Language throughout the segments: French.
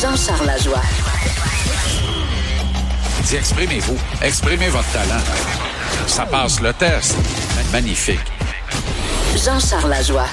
Jean-Charles Lajoie. Dis, exprimez-vous. Exprimez votre talent. Ça passe le test. Magnifique. Jean-Charles Lajoie.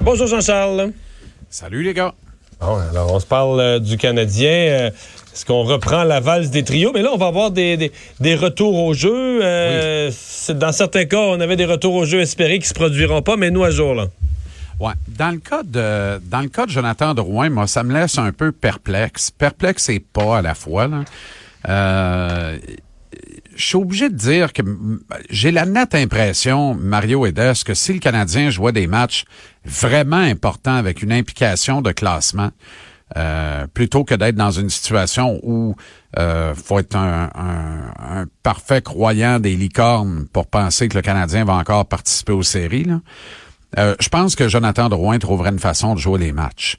Bonjour Jean-Charles. Salut les gars. Bon, alors on se parle euh, du Canadien. Euh, Est-ce qu'on reprend la valse des trios? Mais là, on va avoir des, des, des retours au jeu. Euh, Dans certains cas, on avait des retours au jeu espérés qui se produiront pas, mais nous à jour, là. Ouais. Dans le cas de dans le cas de Jonathan Drouin, moi, ça me laisse un peu perplexe. Perplexe et pas à la fois. Là. Euh, je suis obligé de dire que j'ai la nette impression, Mario Edes, que si le Canadien jouait des matchs vraiment importants avec une implication de classement, euh, plutôt que d'être dans une situation où euh, faut être un, un- un parfait croyant des licornes pour penser que le Canadien va encore participer aux séries, là. Euh, je pense que Jonathan Drouin trouverait une façon de jouer les matchs.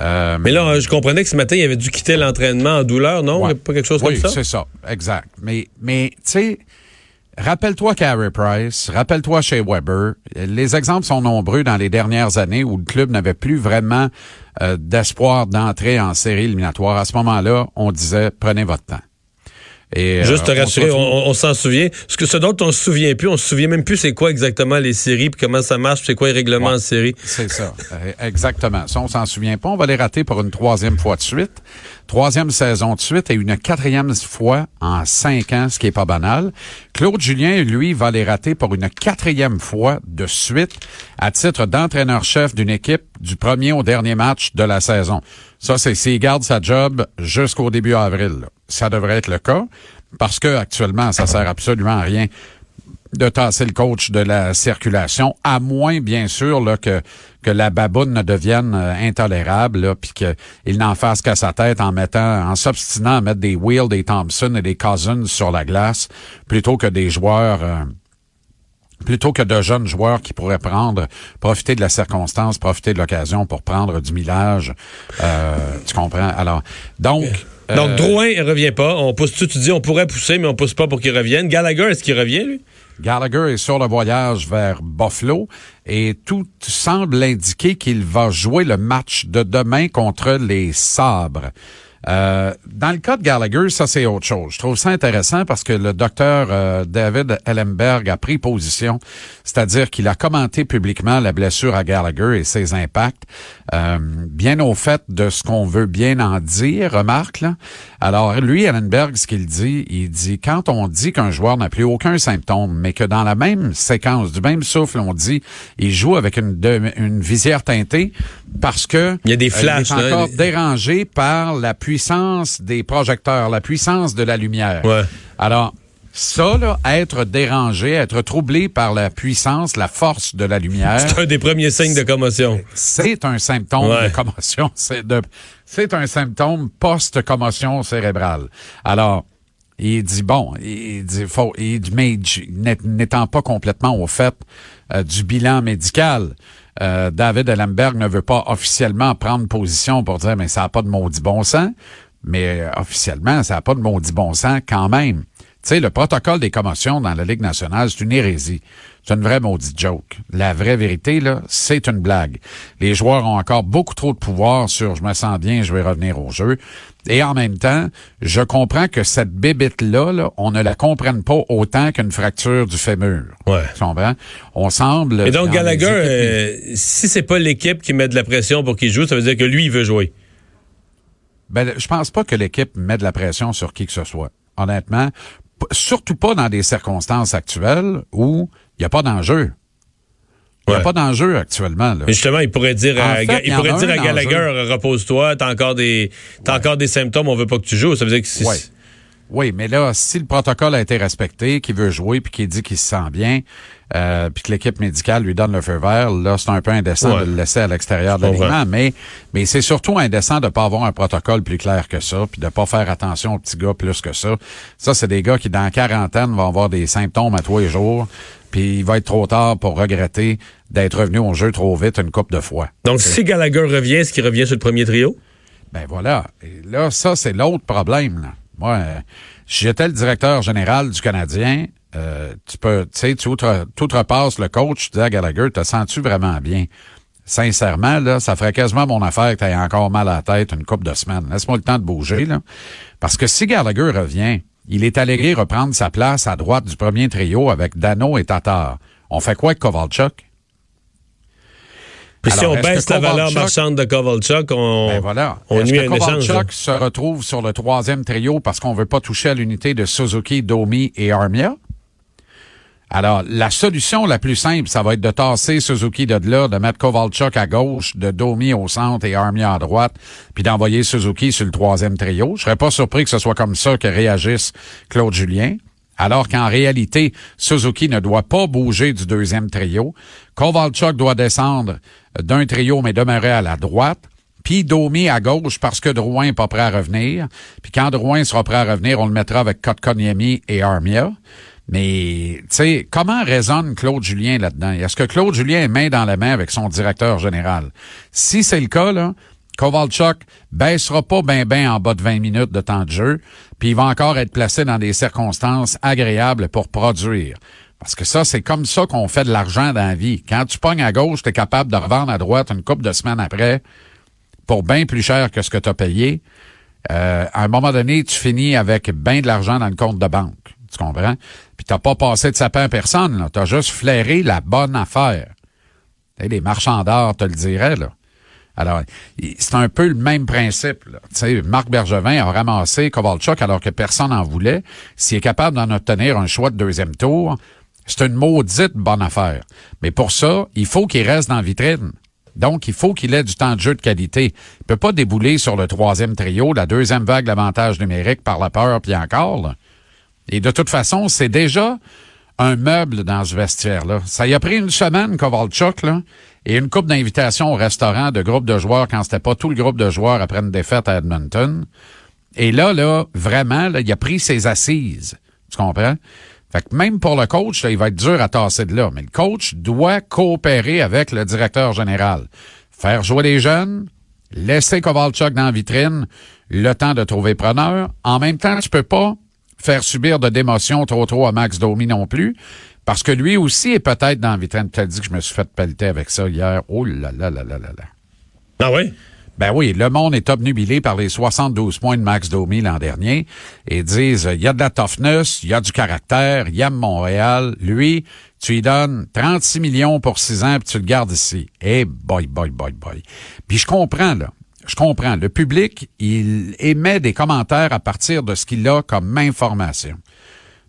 Euh, Mais là, je comprenais que ce matin, il avait dû quitter l'entraînement en douleur, non? Ouais. Pas quelque chose oui, comme ça? c'est ça, exact. Mais, mais tu sais, rappelle-toi Carey Price, rappelle-toi chez Weber. Les exemples sont nombreux dans les dernières années où le club n'avait plus vraiment euh, d'espoir d'entrer en série éliminatoire. À ce moment-là, on disait prenez votre temps. Et, Juste te euh, on rassurer, on, s'en souvient. Ce, que, ce dont on se souvient plus, on se souvient même plus c'est quoi exactement les séries, puis comment ça marche, c'est quoi les règlements Ouais. en série. C'est ça, Euh, exactement. Ça, on s'en souvient pas. On va les rater pour une troisième fois de suite. Troisième saison de suite et une quatrième fois en cinq ans, ce qui est pas banal. Claude Julien, lui, va les rater pour une quatrième fois de suite à titre d'entraîneur-chef d'une équipe du premier au dernier match de la saison. Ça, c'est s'il garde sa job jusqu'au début avril. là. Ça devrait être le cas parce que actuellement, ça sert absolument à rien de tasser le coach de la circulation, à moins, bien sûr, là, que, que la baboune ne devienne euh, intolérable, puis qu'il n'en fasse qu'à sa tête en mettant, en s'obstinant à mettre des Wheels, des Thompson et des Cousins sur la glace, plutôt que des joueurs, euh, plutôt que de jeunes joueurs qui pourraient prendre, profiter de la circonstance, profiter de l'occasion pour prendre du millage. Euh, tu comprends? Alors, donc... Donc, euh, Drouin, il revient pas. On pousse tout, tu dis, on pourrait pousser, mais on pousse pas pour qu'il revienne. Gallagher, est-ce qu'il revient, lui? Gallagher est sur le voyage vers Buffalo et tout semble indiquer qu'il va jouer le match de demain contre les Sabres. Euh, dans le cas de Gallagher, ça c'est autre chose. Je trouve ça intéressant parce que le docteur euh, David Ellenberg a pris position, c'est-à-dire qu'il a commenté publiquement la blessure à Gallagher et ses impacts, euh, bien au fait de ce qu'on veut bien en dire, remarque là. Alors lui, Ellenberg, ce qu'il dit, il dit quand on dit qu'un joueur n'a plus aucun symptôme, mais que dans la même séquence, du même souffle, on dit il joue avec une, de- une visière teintée parce que Il y a des euh, flashs, il est là. encore dérangé par la puissance des projecteurs, la puissance de la lumière. Ouais. Alors, ça, là, être dérangé, être troublé par la puissance, la force de la lumière, C'est un des premiers signes de commotion. c'est un symptôme Ouais. de commotion. C'est un symptôme post-commotion cérébrale. Alors, il dit bon, il dit faut, il dit, mais n'ét- n'étant pas complètement au fait euh, du bilan médical, euh, David Ellenberg ne veut pas officiellement prendre position pour dire mais ça n'a pas de maudit bon sens, mais euh, officiellement ça n'a pas de maudit bon sens quand même. Tu sais, le protocole des commotions dans la Ligue nationale, c'est une hérésie. C'est une vraie maudite joke. La vraie vérité, là, c'est une blague. Les joueurs ont encore beaucoup trop de pouvoir sur je me sens bien, je vais revenir au jeu. Et en même temps, je comprends que cette bébite-là, là, on ne la comprenne pas autant qu'une fracture du fémur. Ouais. Tu comprends? On semble... Et donc, Gallagher, équipes- euh, si c'est pas l'équipe qui met de la pression pour qu'il joue, ça veut dire que lui, il veut jouer. Ben, je pense pas que l'équipe met de la pression sur qui que ce soit. Honnêtement, surtout pas dans des circonstances actuelles où il n'y a pas d'enjeu. Il n'y a Ouais. pas d'enjeu actuellement. Là. Mais justement, il pourrait dire En à, fait, il pourrait dire à Gallagher, repose-toi, t'as encore des, t'as encore des symptômes, on veut pas que tu joues. Ça veut dire que si, Ouais. Oui, mais là, si le protocole a été respecté, qu'il veut jouer, puis qu'il dit qu'il se sent bien, euh, puis que l'équipe médicale lui donne le feu vert, là, c'est un peu indécent Ouais. de le laisser à l'extérieur de l'alignement. Mais, mais c'est surtout indécent de pas avoir un protocole plus clair que ça, puis de pas faire attention aux petits gars plus que ça. Ça, c'est des gars qui, dans la quarantaine, vont avoir des symptômes à tous les jours, puis il va être trop tard pour regretter d'être revenu au jeu trop vite une coupe de fois. Donc, si Gallagher revient, est-ce qu'il revient sur le premier trio? Ben voilà. Et là, ça, c'est l'autre problème. Là. Moi, si j'étais le directeur général du Canadien, euh, tu peux, tu sais, tu outre- tu outrepasses le coach, tu dis à Gallagher, te sens-tu vraiment bien? sincèrement, là, ça ferait quasiment mon affaire que tu encore mal à la tête une coupe de semaines. Laisse-moi le temps de bouger, là. Parce que si Gallagher revient, il est allégué reprendre sa place à droite du premier trio avec Dano et Tatar. On fait quoi avec Kovalchuk? Puis si on baisse la valeur marchande de Kovalchuk, on, ben voilà. on nuit que échange. Kovalchuk se retrouve sur le troisième trio parce qu'on veut pas toucher à l'unité de Suzuki, Domi et Armia? Alors, la solution la plus simple, ça va être de tasser Suzuki de là, de mettre Kovalchuk à gauche, de Domi au centre et Armia à droite, puis d'envoyer Suzuki sur le troisième trio. Je serais pas surpris que ce soit comme ça que réagisse Claude Julien. Alors qu'en réalité, Suzuki ne doit pas bouger du deuxième trio. Kovalchuk doit descendre d'un trio, mais demeurer à la droite. Puis Domi à gauche parce que Drouin n'est pas prêt à revenir. Puis quand Drouin sera prêt à revenir, on le mettra avec Kotkaniemi et Armia. Mais, tu sais, comment résonne Claude Julien là-dedans? Est-ce que Claude Julien est main dans la main avec son directeur général? Si c'est le cas, là, Kovalchuk baissera pas ben ben en bas de 20 minutes de temps de jeu, puis il va encore être placé dans des circonstances agréables pour produire. Parce que ça, c'est comme ça qu'on fait de l'argent dans la vie. Quand tu pognes à gauche, tu es capable de revendre à droite une couple de semaines après pour bien plus cher que ce que tu as payé. Euh, à un moment donné, tu finis avec bien de l'argent dans le compte de banque. Tu comprends? Puis t'as pas passé de sapin à personne, Tu as juste flairé la bonne affaire. les marchands d'art te le diraient, là. Alors, c'est un peu le même principe. Là. sais, Marc Bergevin a ramassé Kovalchuk alors que personne n'en voulait. S'il est capable d'en obtenir un choix de deuxième tour, c'est une maudite bonne affaire. Mais pour ça, il faut qu'il reste dans la vitrine. Donc, il faut qu'il ait du temps de jeu de qualité. Il peut pas débouler sur le troisième trio, la deuxième vague d'avantage numérique par la peur, puis encore. Là. Et de toute façon, c'est déjà un meuble dans ce vestiaire-là. Ça y a pris une semaine, Kovalchuk, là, et une coupe d'invitations au restaurant de groupe de joueurs quand c'était pas tout le groupe de joueurs après une défaite à Edmonton. Et là, là, vraiment, là, il a pris ses assises. Tu comprends? Fait que même pour le coach, là, il va être dur à tasser de là. Mais le coach doit coopérer avec le directeur général. Faire jouer les jeunes, laisser Kovalchuk dans la vitrine, le temps de trouver preneur. En même temps, tu peux pas faire subir de démotion trop trop à Max Domi non plus. Parce que lui aussi est peut-être dans la vitrine. Tu as dit que je me suis fait pelleter avec ça hier. Oh là là là là là là. Ah oui? Ben oui, le monde est obnubilé par les 72 points de Max Domi l'an dernier et disent, il y a de la toughness, il y a du caractère, il aime Montréal. Lui, tu lui donnes 36 millions pour 6 ans puis tu le gardes ici. Eh boy, boy, boy, boy. Puis je comprends, là. Je comprends. Le public, il émet des commentaires à partir de ce qu'il a comme information.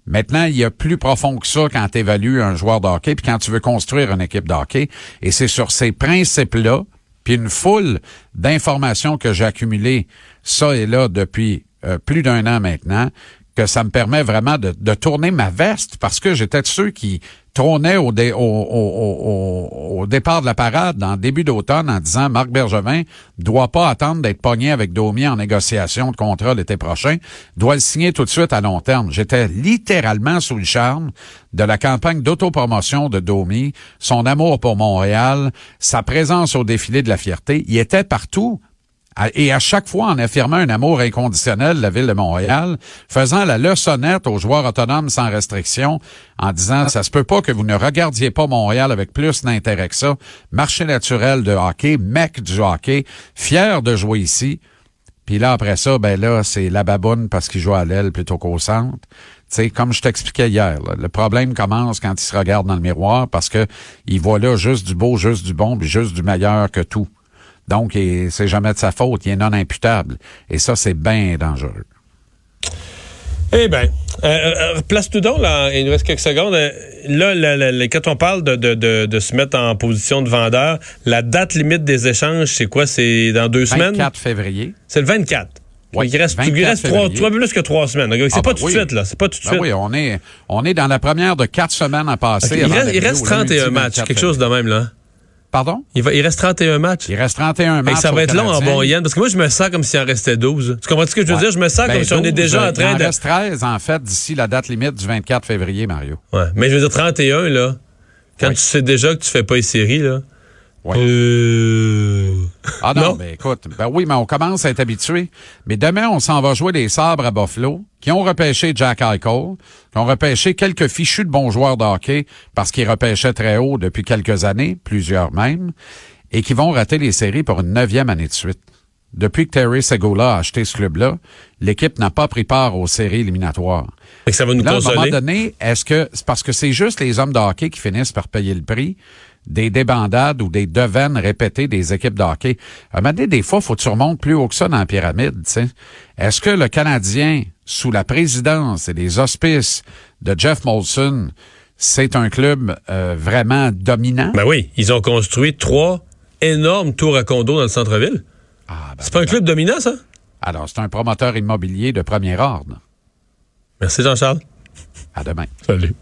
Maintenant, il y a plus profond que ça quand tu évalues un joueur de hockey puis quand tu veux construire une équipe de. Et c'est sur ces principes-là puis une foule d'informations que j'ai accumulées, ça et là, depuis euh, plus d'un an maintenant, que ça me permet vraiment de, de tourner ma veste parce que j'étais de ceux qui trônaient au, au, au, au, départ de la parade en début d'automne en disant Marc Bergevin doit pas attendre d'être pogné avec Domi en négociation de contrat l'été prochain, doit le signer tout de suite à long terme. J'étais littéralement sous le charme de la campagne d'autopromotion de Domi, son amour pour Montréal, sa présence au défilé de la fierté. Il était partout et à chaque fois en affirmant un amour inconditionnel de la ville de Montréal, faisant la leçonnette aux joueurs autonomes sans restriction, en disant ça se peut pas que vous ne regardiez pas Montréal avec plus d'intérêt que ça, marché naturel de hockey, mec du hockey, fier de jouer ici. Puis là après ça, ben là c'est la baboune parce qu'il joue à l'aile plutôt qu'au centre. sais, comme je t'expliquais hier, le problème commence quand il se regarde dans le miroir parce que il voit là juste du beau, juste du bon, puis juste du meilleur que tout. Donc, c'est jamais de sa faute. Il est non imputable. Et ça, c'est bien dangereux. Eh bien, euh, euh, place tout donc, là, il nous reste quelques secondes. Euh, là, quand on parle de, se mettre en position de vendeur, la date limite des échanges, c'est quoi? C'est dans deux semaines? 24 février. C'est le 24. Oui, il reste, il reste trois, plus que trois semaines. C'est ah, pas ben tout de suite, là. C'est pas tout de ben suite. Oui, on est, on est dans la première de quatre semaines à passer. il, reste, il reste 31 matchs, quelque chose de même, là. Pardon? Il, va, il reste 31 matchs. Il reste 31 matchs. Et ça va être long en bon parce que moi, je me sens comme s'il en restait 12. Tu comprends ce que je veux dire? Je me sens ben, comme si on est déjà en train de. Il reste 13, en fait, d'ici la date limite du 24 février, Mario. Ouais. Mais je veux dire, 31, là, quand tu sais déjà que tu fais pas les séries, là. Ouais. Euh... Ah non, mais écoute, ben oui, mais on commence à être habitué. Mais demain, on s'en va jouer des sabres à Buffalo, qui ont repêché Jack Eichel, qui ont repêché quelques fichus de bons joueurs de hockey parce qu'ils repêchaient très haut depuis quelques années, plusieurs même. et qui vont rater les séries pour une neuvième année de suite. Depuis que Terry Segula a acheté ce club-là, l'équipe n'a pas pris part aux séries éliminatoires. Et ça va nous Là, à un consoler. moment donné, est-ce que c'est parce que c'est juste les hommes de hockey qui finissent par payer le prix des débandades ou des devaines répétées des équipes de hockey? À un moment donné, des fois, faut que tu remontes plus haut que ça dans la pyramide. Est-ce que le Canadien, sous la présidence et les auspices de Jeff Molson, c'est un club euh, vraiment dominant? Ben oui, ils ont construit trois énormes tours à condos dans le centre-ville. Ah, ben, C'est pas un club dominant, ça? Alors, c'est un promoteur immobilier de premier ordre. Merci, Jean-Charles. À demain. Salut.